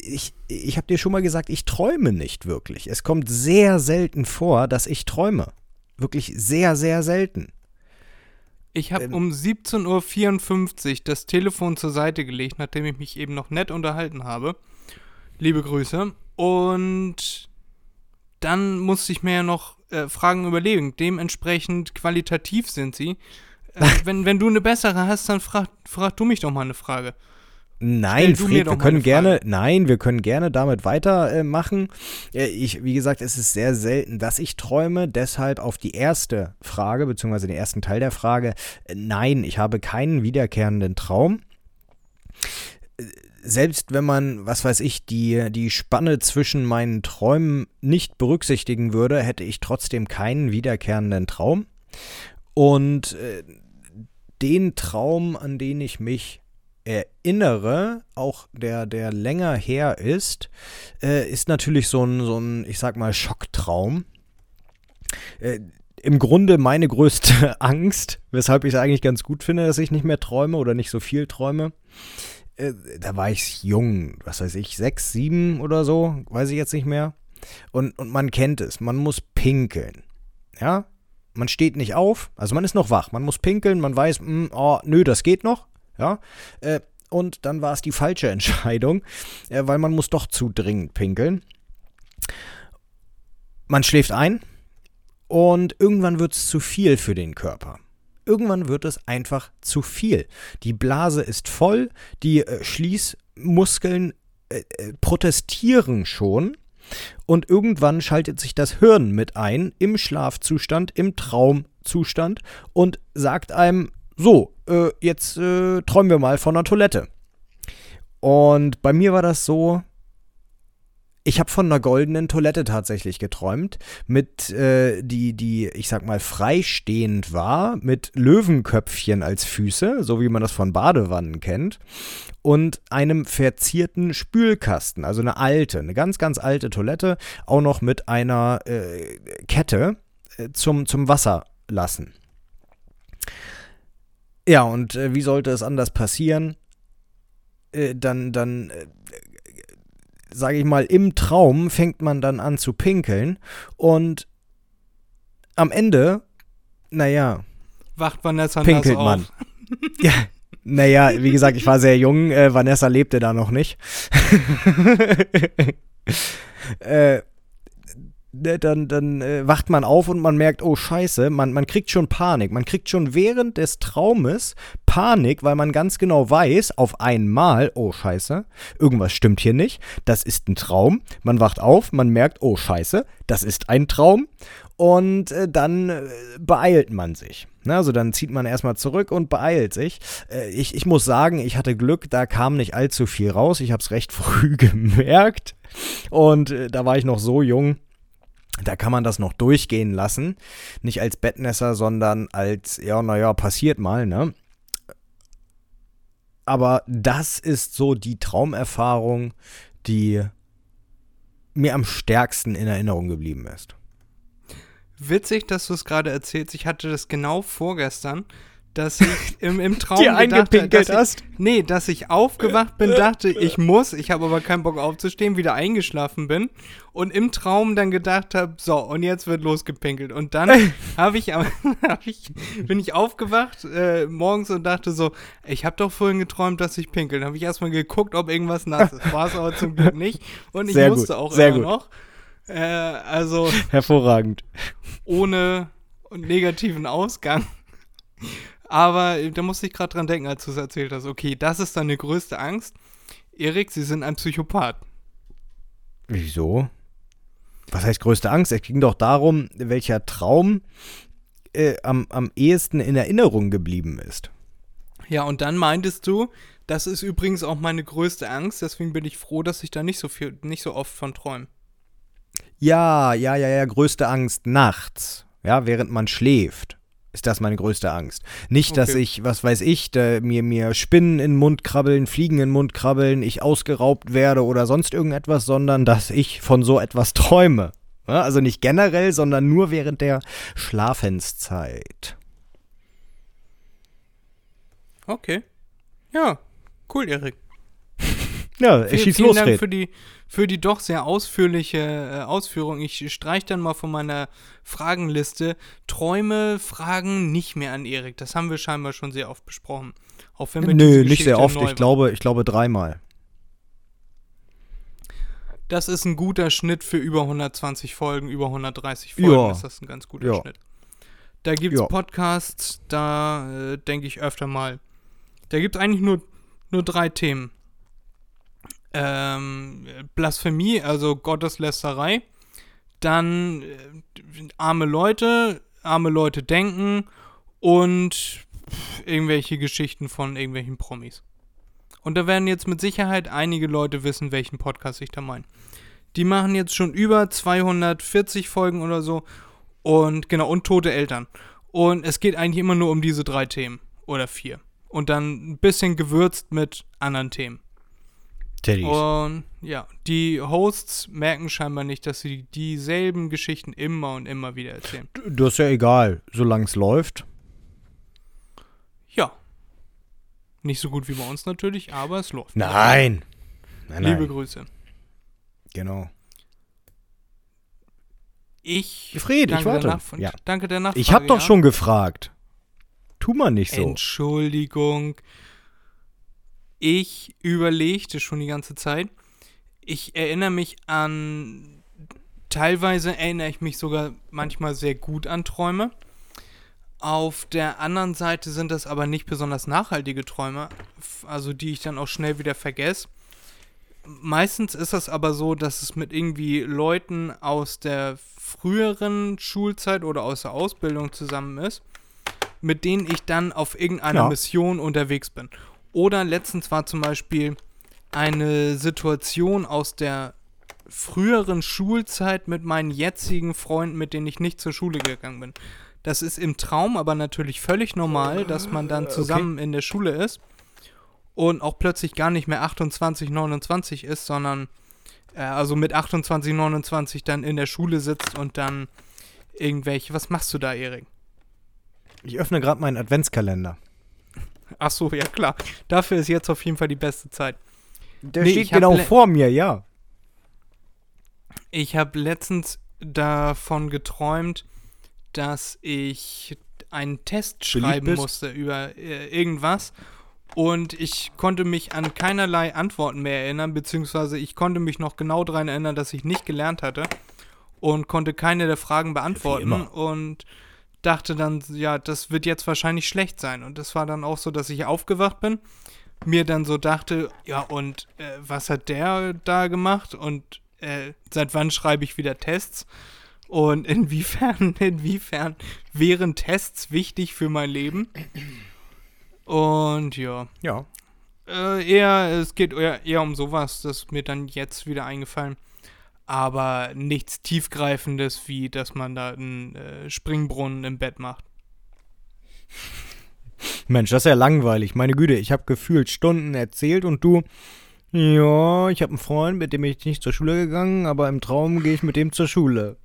ich, ich habe dir schon mal gesagt, ich träume nicht wirklich. Es kommt sehr selten vor, dass ich träume. Wirklich sehr, sehr selten. Ich habe ähm, um 17.54 Uhr das Telefon zur Seite gelegt, nachdem ich mich eben noch nett unterhalten habe. Liebe Grüße. Und dann musste ich mir ja noch äh, Fragen überlegen. Dementsprechend qualitativ sind sie. Äh, wenn, wenn du eine bessere hast, dann frag, frag du mich doch mal eine Frage. Nein, Fred, wir können gerne, nein, wir können gerne damit weitermachen. Äh, ich, wie gesagt, es ist sehr selten, dass ich träume. Deshalb auf die erste Frage, beziehungsweise den ersten Teil der Frage, äh, nein, ich habe keinen wiederkehrenden Traum. Äh, selbst wenn man, was weiß ich, die, die Spanne zwischen meinen Träumen nicht berücksichtigen würde, hätte ich trotzdem keinen wiederkehrenden Traum. Und äh, den Traum, an den ich mich erinnere, auch der, der länger her ist, äh, ist natürlich so ein, so ein, ich sag mal, Schocktraum. Äh, Im Grunde meine größte Angst, weshalb ich es eigentlich ganz gut finde, dass ich nicht mehr träume oder nicht so viel träume. Äh, da war ich jung, was weiß ich, sechs, sieben oder so, weiß ich jetzt nicht mehr. Und, und man kennt es, man muss pinkeln. Ja, man steht nicht auf, also man ist noch wach, man muss pinkeln, man weiß, mh, hm, oh, nö, das geht noch. Ja. Äh, und dann war es die falsche Entscheidung, äh, weil man muss doch zu dringend pinkeln. Man schläft ein und irgendwann wird es zu viel für den Körper. Irgendwann wird es einfach zu viel. Die Blase ist voll, die äh, Schließmuskeln äh, äh, protestieren schon und irgendwann schaltet sich das Hirn mit ein im Schlafzustand, im Traumzustand und sagt einem, so, äh, jetzt äh, träumen wir mal von einer Toilette. Und bei mir war das so, ich habe von einer goldenen Toilette tatsächlich geträumt, mit äh, die die ich sag mal freistehend war, mit Löwenköpfchen als Füße, so wie man das von Badewannen kennt, und einem verzierten Spülkasten, also eine alte, eine ganz ganz alte Toilette, auch noch mit einer äh, Kette äh, zum zum Wasser lassen. Ja, und äh, wie sollte es anders passieren? Äh, dann, dann, äh, sage ich mal, im Traum fängt man dann an zu pinkeln und am Ende, naja, wacht Vanessa pinkelt man. ja, naja, wie gesagt, ich war sehr jung, äh, Vanessa lebte da noch nicht. äh, dann, dann äh, wacht man auf und man merkt, oh scheiße, man, man kriegt schon Panik. Man kriegt schon während des Traumes Panik, weil man ganz genau weiß, auf einmal, oh scheiße, irgendwas stimmt hier nicht. Das ist ein Traum. Man wacht auf, man merkt, oh scheiße, das ist ein Traum. Und äh, dann äh, beeilt man sich. Ne, also dann zieht man erstmal zurück und beeilt sich. Äh, ich, ich muss sagen, ich hatte Glück, da kam nicht allzu viel raus. Ich habe es recht früh gemerkt. Und äh, da war ich noch so jung da kann man das noch durchgehen lassen. Nicht als Bettnässer, sondern als, ja, naja, passiert mal, ne? Aber das ist so die Traumerfahrung, die mir am stärksten in Erinnerung geblieben ist. Witzig, dass du es gerade erzählst. Ich hatte das genau vorgestern dass ich im, im Traum Dir eingepinkelt hast? Ich, nee, dass ich aufgewacht bin, dachte, ich muss, ich habe aber keinen Bock aufzustehen, wieder eingeschlafen bin und im Traum dann gedacht habe, so, und jetzt wird losgepinkelt. Und dann habe ich, hab ich, bin ich aufgewacht äh, morgens und dachte so, ich habe doch vorhin geträumt, dass ich pinkel. Dann habe ich erstmal geguckt, ob irgendwas nass ist. War es aber zum Glück nicht. Und ich Sehr musste gut. auch Sehr immer gut. noch. Äh, also. Hervorragend. Ohne negativen Ausgang. Aber da musste ich gerade dran denken, als du es erzählt hast. Okay, das ist deine größte Angst. Erik, Sie sind ein Psychopath. Wieso? Was heißt größte Angst? Es ging doch darum, welcher Traum äh, am, am ehesten in Erinnerung geblieben ist. Ja, und dann meintest du, das ist übrigens auch meine größte Angst, deswegen bin ich froh, dass ich da nicht so viel, nicht so oft von träume. Ja, ja, ja, ja, größte Angst nachts, ja, während man schläft ist das meine größte Angst. Nicht, okay. dass ich, was weiß ich, da, mir, mir Spinnen in den Mund krabbeln, Fliegen in den Mund krabbeln, ich ausgeraubt werde oder sonst irgendetwas, sondern dass ich von so etwas träume. Ja, also nicht generell, sondern nur während der Schlafenszeit. Okay. Ja, cool, Erik. Ja, Vielen, schieß vielen los, Dank Red. für die, für die doch sehr ausführliche äh, Ausführung. Ich streich dann mal von meiner Fragenliste Träume, Fragen nicht mehr an Erik. Das haben wir scheinbar schon sehr oft besprochen. Auch wenn diese Nö, nicht sehr oft. Ich glaube, ich glaube dreimal. Das ist ein guter Schnitt für über 120 Folgen, über 130 Folgen Ja. ist das ein ganz guter Ja. Schnitt. Da gibt es Ja. Podcasts, da äh, denke ich öfter mal. Da gibt es eigentlich nur, nur drei Themen. Ähm, Blasphemie, also Gotteslästerei. Dann äh, arme Leute, arme Leute denken und irgendwelche Geschichten von irgendwelchen Promis. Und da werden jetzt mit Sicherheit einige Leute wissen, welchen Podcast ich da meine. Die machen jetzt schon über 240 Folgen oder so. Und genau, und tote Eltern. Und es geht eigentlich immer nur um diese drei Themen. Oder vier. Und dann ein bisschen gewürzt mit anderen Themen. Teddys. Und ja, die Hosts merken scheinbar nicht, dass sie dieselben Geschichten immer und immer wieder erzählen. Das ist ja egal, solange es läuft. Ja. Nicht so gut wie bei uns natürlich, aber es läuft. Nein. Nein, Liebe nein. Grüße. Genau. Ich. Fred, ich warte. Ja. Danke der Nachfrage. Ich hab doch ja. schon gefragt. Tu mal nicht so. Entschuldigung. Ich überlegte schon die ganze Zeit. Ich erinnere mich an. Teilweise erinnere ich mich sogar manchmal sehr gut an Träume. Auf der anderen Seite sind das aber nicht besonders nachhaltige Träume, also die ich dann auch schnell wieder vergesse. Meistens ist es aber so, dass es mit irgendwie Leuten aus der früheren Schulzeit oder aus der Ausbildung zusammen ist, mit denen ich dann auf irgendeiner Ja. Mission unterwegs bin. Oder letztens war zum Beispiel eine Situation aus der früheren Schulzeit mit meinen jetzigen Freunden, mit denen ich nicht zur Schule gegangen bin. Das ist im Traum aber natürlich völlig normal, dass man dann zusammen in der Schule ist und auch plötzlich gar nicht mehr 28, 29 ist, sondern äh, also mit 28, 29 dann in der Schule sitzt und dann irgendwelche. Was machst du da, Erik? Ich öffne gerade meinen Adventskalender. Ach so, ja klar. Dafür ist jetzt auf jeden Fall die beste Zeit. Der Nee, steht genau vor mir, ja. Ich habe letztens davon geträumt, dass ich einen Test schreiben musste über äh, irgendwas. Und ich konnte mich an keinerlei Antworten mehr erinnern, beziehungsweise ich konnte mich noch genau daran erinnern, dass ich nicht gelernt hatte und konnte keine der Fragen beantworten und dachte dann, ja, das wird jetzt wahrscheinlich schlecht sein. Und das war dann auch so, dass ich aufgewacht bin, mir dann so dachte, ja, und äh, was hat der da gemacht und äh, seit wann schreibe ich wieder Tests? Und inwiefern, inwiefern wären Tests wichtig für mein Leben? Und ja, Ja. äh, eher, es geht eher, eher um sowas, das ist mir dann jetzt wieder eingefallen. Aber nichts tiefgreifendes, wie dass man da einen äh, Springbrunnen im Bett macht. Mensch, das ist ja langweilig. Meine Güte, ich habe gefühlt Stunden erzählt und du, ja, ich habe einen Freund, mit dem ich nicht zur Schule gegangen, aber im Traum gehe ich mit dem zur Schule.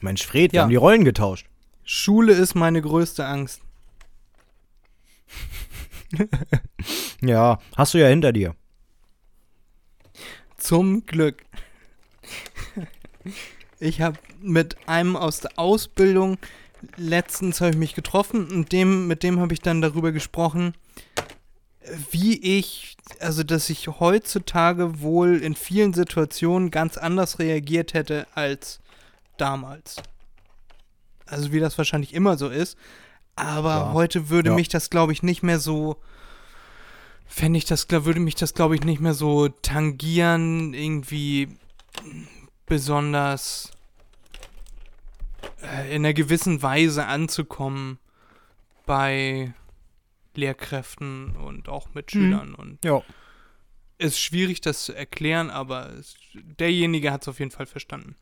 Mensch, Fred, wir Ja. haben die Rollen getauscht. Schule ist meine größte Angst. Ja, hast du ja hinter dir. Zum Glück. Ich habe mit einem aus der Ausbildung letztens habe ich mich getroffen und dem, mit dem habe ich dann darüber gesprochen, wie ich, also dass ich heutzutage wohl in vielen Situationen ganz anders reagiert hätte als damals. Also wie das wahrscheinlich immer so ist. Aber Ja. heute würde Ja. mich das, glaube ich, nicht mehr so fände ich das, würde mich das, glaube ich, nicht mehr so tangieren, irgendwie besonders äh, in einer gewissen Weise anzukommen bei Lehrkräften und auch mit Schülern. Und Ja. es ist schwierig, das zu erklären, aber es, derjenige hat es auf jeden Fall verstanden.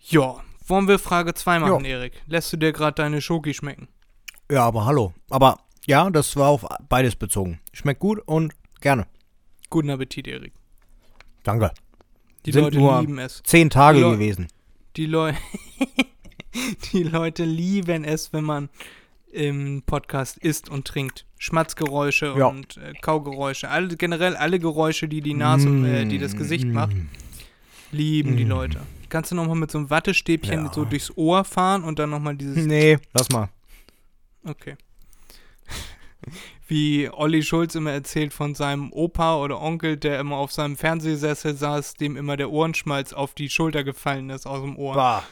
Ja, wollen wir Frage 2 machen, Erik? Lässt du dir gerade deine Schoki schmecken? Ja, aber hallo. Aber ja, das war auf beides bezogen. Schmeckt gut und gerne. Guten Appetit, Erik. Danke. Die Sind Leute nur lieben es. Zehn Tage Leo- gewesen. Die, Leu die Leute lieben es, wenn man im Podcast isst und trinkt. Schmatzgeräusche Ja. und äh, Kaugeräusche. Alle, generell alle Geräusche, die die Nase, äh, die das Gesicht macht, lieben die Mm. Leute. Kannst du nochmal mit so einem Wattestäbchen Ja. so durchs Ohr fahren und dann nochmal dieses Nee, lass mal. Okay. Wie Olli Schulz immer erzählt von seinem Opa oder Onkel, der immer auf seinem Fernsehsessel saß, dem immer der Ohrenschmalz auf die Schulter gefallen ist aus dem Ohr. Bah.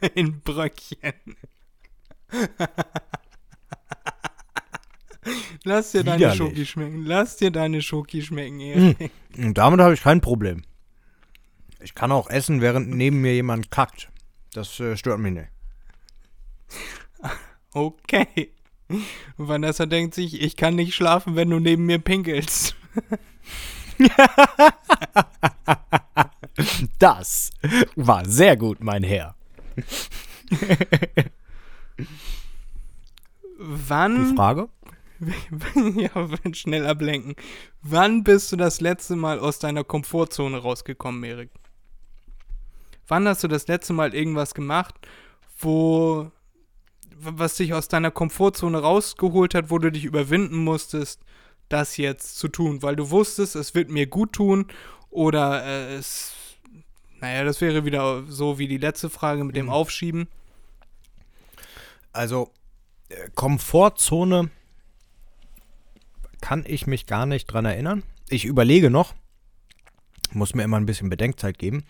In Bröckchen. Lass dir deine. Schoki schmecken. Lass dir deine Schoki schmecken, Erik. Und damit habe ich kein Problem. Ich kann auch essen, während neben mir jemand kackt. Das äh, stört mich nicht. Okay. Vanessa denkt sich, ich kann nicht schlafen, wenn du neben mir pinkelst. Das war sehr gut, mein Herr. Wann Die Frage? ja, schnell ablenken. Wann bist du das letzte Mal aus deiner Komfortzone rausgekommen, Erik? Wann hast du das letzte Mal irgendwas gemacht, wo was dich aus deiner Komfortzone rausgeholt hat, wo du dich überwinden musstest, das jetzt zu tun, weil du wusstest, es wird mir gut tun oder äh, es naja, das wäre wieder so wie die letzte Frage mit dem Aufschieben. Also, äh, Komfortzone kann ich mich gar nicht dran erinnern. Ich überlege noch. Muss mir immer ein bisschen Bedenkzeit geben.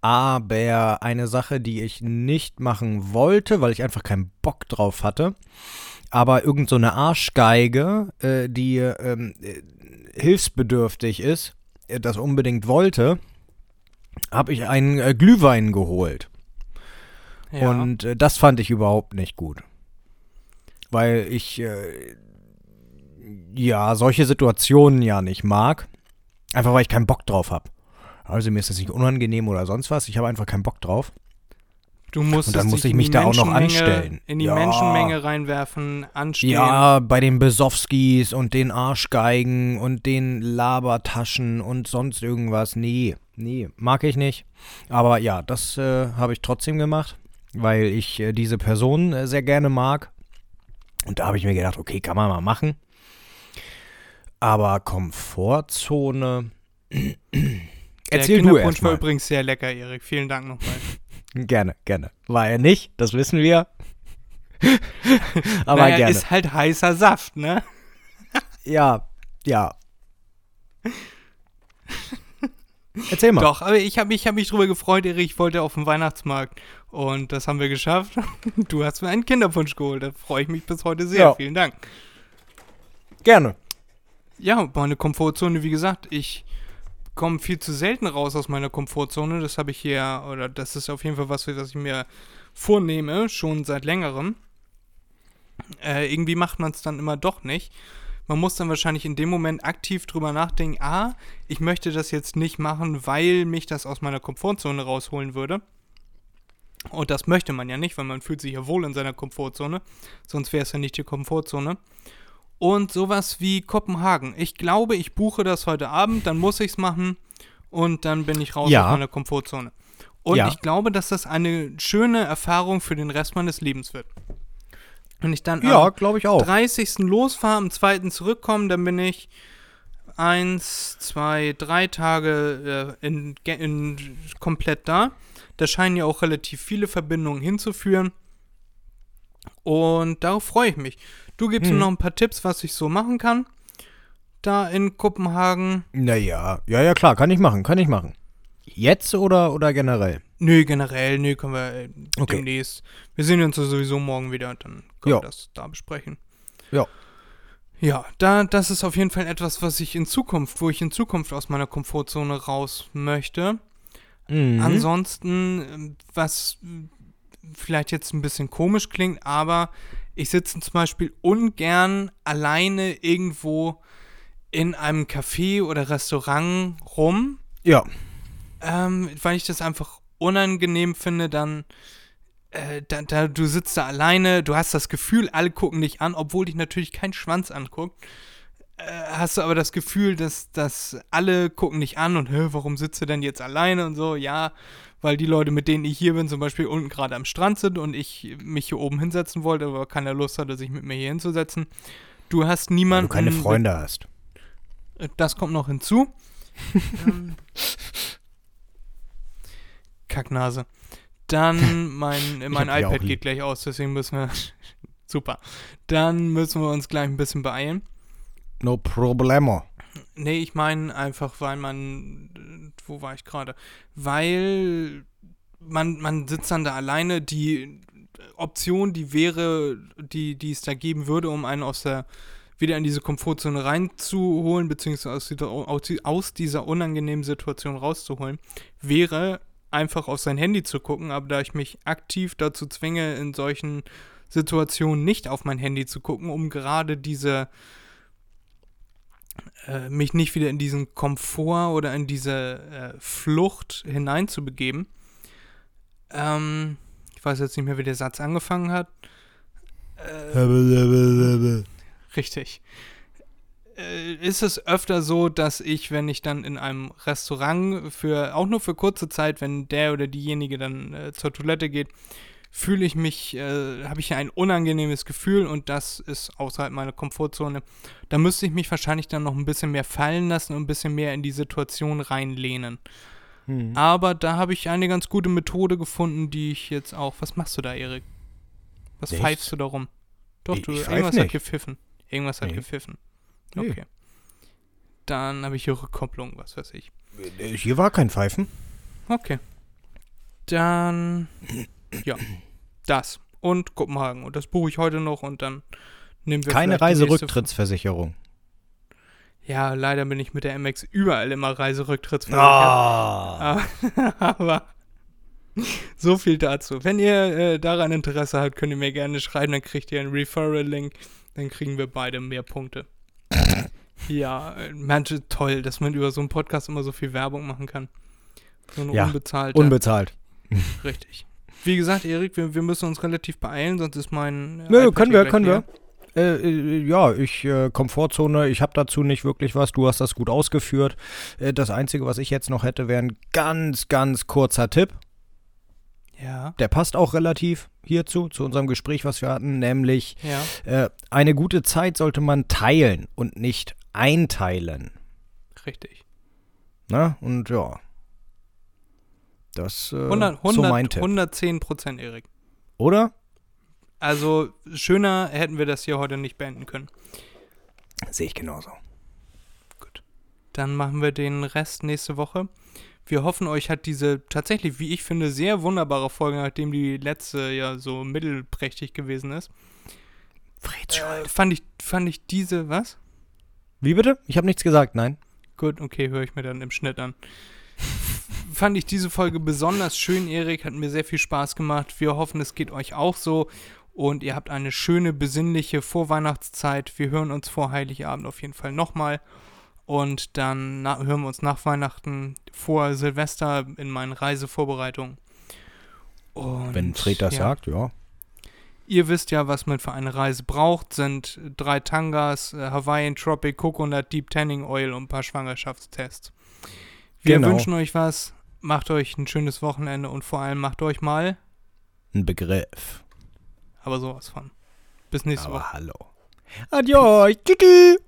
Aber eine Sache, die ich nicht machen wollte, weil ich einfach keinen Bock drauf hatte, aber irgend so eine Arschgeige, äh, die ähm, äh, hilfsbedürftig ist, äh, das unbedingt wollte, habe ich einen äh, Glühwein geholt. Ja. Und äh, das fand ich überhaupt nicht gut. Weil ich äh, ja solche Situationen ja nicht mag. Einfach weil ich keinen Bock drauf habe. Also mir ist das nicht unangenehm oder sonst was. Ich habe einfach keinen Bock drauf. Du musstest Und dann musste dich ich mich da auch noch anstellen. In die Ja. Menschenmenge reinwerfen, anstehen. Ja, bei den Besowskis und den Arschgeigen und den Labertaschen und sonst irgendwas. Nee, nee, mag ich nicht. Aber ja, das äh, habe ich trotzdem gemacht, weil ich äh, diese Person äh, sehr gerne mag. Und da habe ich mir gedacht, okay, kann man mal machen. Aber Komfortzone. Erzähl Der Kinderpunsch war übrigens sehr lecker, Erik. Vielen Dank nochmal. Gerne, gerne. War er nicht, das wissen wir. Aber naja, gerne. ist halt heißer Saft, ne? Ja, ja. Erzähl mal. Doch, aber ich habe mich, hab mich drüber gefreut, Erik. Ich wollte auf den Weihnachtsmarkt. Und das haben wir geschafft. Du hast mir einen Kinderpunsch geholt. Da freue ich mich bis heute sehr. Ja. Vielen Dank. Gerne. Ja, meine Komfortzone, wie gesagt, ich komme viel zu selten raus aus meiner Komfortzone. Das habe ich hier, oder das ist auf jeden Fall was, was ich mir vornehme, schon seit längerem. Äh, irgendwie macht man es dann immer doch nicht. Man muss dann wahrscheinlich in dem Moment aktiv drüber nachdenken, ah, ich möchte das jetzt nicht machen, weil mich das aus meiner Komfortzone rausholen würde. Und das möchte man ja nicht, weil man fühlt sich ja wohl in seiner Komfortzone. Sonst wäre es ja nicht die Komfortzone und sowas wie Kopenhagen. Ich glaube, ich buche das heute Abend, dann muss ich es machen und dann bin ich raus Ja. aus meiner Komfortzone. Und Ja. ich glaube, dass das eine schöne Erfahrung für den Rest meines Lebens wird. Wenn ich dann Ja, am ich auch. 30. losfahre, am 2. zurückkomme, dann bin ich eins, zwei, drei Tage äh, in, in, komplett da. Da scheinen ja auch relativ viele Verbindungen hinzuführen. Und darauf freue ich mich. Du gibst Hm. mir noch ein paar Tipps, was ich so machen kann. Da in Kopenhagen. Naja, ja, ja, klar, kann ich machen, kann ich machen. Jetzt oder, oder generell? Nö, generell, nö, können wir äh, Okay. demnächst. Wir sehen uns ja sowieso morgen wieder, dann können Ja. wir das da besprechen. Ja. Ja, da, das ist auf jeden Fall etwas, was ich in Zukunft, wo ich in Zukunft aus meiner Komfortzone raus möchte. Mhm. Ansonsten, ähm, was vielleicht jetzt ein bisschen komisch klingt, aber ich sitze zum Beispiel ungern alleine irgendwo in einem Café oder Restaurant rum, Ja, ähm, weil ich das einfach unangenehm finde, dann, äh, da, da, du sitzt da alleine, du hast das Gefühl, alle gucken dich an, obwohl dich natürlich kein Schwanz anguckt. Äh, hast du aber das Gefühl, dass, dass alle gucken dich an und, hä, warum sitzt du denn jetzt alleine und so, ja, weil die Leute, mit denen ich hier bin, zum Beispiel unten gerade am Strand sind und ich mich hier oben hinsetzen wollte, aber keine Lust hatte, sich mit mir hier hinzusetzen. Du hast Weil niemanden. du keine Freunde hast. Das kommt noch hinzu. Ähm, Kacknase. Dann mein, mein iPad geht gleich aus, deswegen müssen wir. Super. Dann müssen wir uns gleich ein bisschen beeilen. No problemo. Nee, ich meine einfach, weil man. Wo war ich gerade? Weil man, man sitzt dann da alleine. Die Option, die wäre, die, die es da geben würde, um einen aus der wieder in diese Komfortzone reinzuholen, beziehungsweise aus dieser, aus dieser unangenehmen Situation rauszuholen, wäre einfach auf sein Handy zu gucken, aber da ich mich aktiv dazu zwinge, in solchen Situationen nicht auf mein Handy zu gucken, um gerade diese äh, mich nicht wieder in diesen Komfort oder in diese äh, Flucht hineinzubegeben. Ähm, ich weiß jetzt nicht mehr, wie der Satz angefangen hat. Äh, Richtig. Äh, ist es öfter so, dass ich, wenn ich dann in einem Restaurant für, auch nur für kurze Zeit, wenn der oder diejenige dann äh, zur Toilette geht, fühle ich mich, äh, habe ich ein unangenehmes Gefühl und das ist außerhalb meiner Komfortzone. Da müsste ich mich wahrscheinlich dann noch ein bisschen mehr fallen lassen und ein bisschen mehr in die Situation reinlehnen. Hm. Aber da habe ich eine ganz gute Methode gefunden, die ich jetzt auch. Was machst du da, Erik? Was Nichts. pfeifst du da rum? Doch, Ich- du, ich irgendwas hat nicht. gepfiffen. Irgendwas hat Nee. gepfiffen. Nee. Okay. Dann habe ich hier Rückkopplung, was weiß ich. Äh, Hier war kein Pfeifen. Okay. Dann, ja, das. Und Kopenhagen. Und das buche ich heute noch und dann nehmen wir Keine Reiserücktrittsversicherung. Ja, leider bin ich mit der MX überall immer Reiserücktrittsversichert. Ah. Ah, Aber so viel dazu. Wenn ihr äh, daran Interesse habt, könnt ihr mir gerne schreiben, dann kriegt ihr einen Referral-Link. Dann kriegen wir beide mehr Punkte. ja, manche toll, dass man über so einen Podcast immer so viel Werbung machen kann. So eine Ja, unbezahlte. Unbezahlt. richtig. Wie gesagt, Erik, wir, wir müssen uns relativ beeilen, sonst ist mein. äh, Nö, iPad können wir, können leer. wir. Äh, äh, ja, ich, äh, Komfortzone, ich habe dazu nicht wirklich was. Du hast das gut ausgeführt. Äh, das Einzige, was ich jetzt noch hätte, wäre ein ganz, ganz kurzer Tipp. Ja, Der passt auch relativ hierzu, zu unserem Gespräch, was wir hatten, nämlich ja, äh, eine gute Zeit sollte man teilen und nicht einteilen. richtig. Ne? Und ja. Das äh, 100, so mein 100, Tipp. 110 Prozent, Erik. Oder? Also, schöner hätten wir das hier heute nicht beenden können. Sehe ich genauso. Dann machen wir den Rest nächste Woche. Wir hoffen, euch hat diese tatsächlich, wie ich finde, sehr wunderbare Folge, nachdem die letzte ja so mittelprächtig gewesen ist. Fritz Äh, fand, ich, fand ich diese, was? Wie bitte? Ich habe nichts gesagt, nein. Gut, okay, höre ich mir dann im Schnitt an. Fand ich diese Folge besonders schön, Erik. Hat mir sehr viel Spaß gemacht. Wir hoffen, es geht euch auch so. Und ihr habt eine schöne, besinnliche Vorweihnachtszeit. Wir hören uns vor Heiligabend auf jeden Fall nochmal. Und dann hören wir uns nach Weihnachten vor Silvester in meinen Reisevorbereitungen. Und, Wenn Fred das ja, sagt, ja. Ihr wisst ja, was man für eine Reise braucht. Sind drei Tangas, äh, Hawaiian Tropic, Coconut Deep Tanning Oil und ein paar Schwangerschaftstests. Wir Genau. wünschen euch was. Macht euch ein schönes Wochenende und vor allem macht euch mal, Ein Begriff. aber sowas von. Bis nächste Woche. Aber hallo. Adios. Tschüss.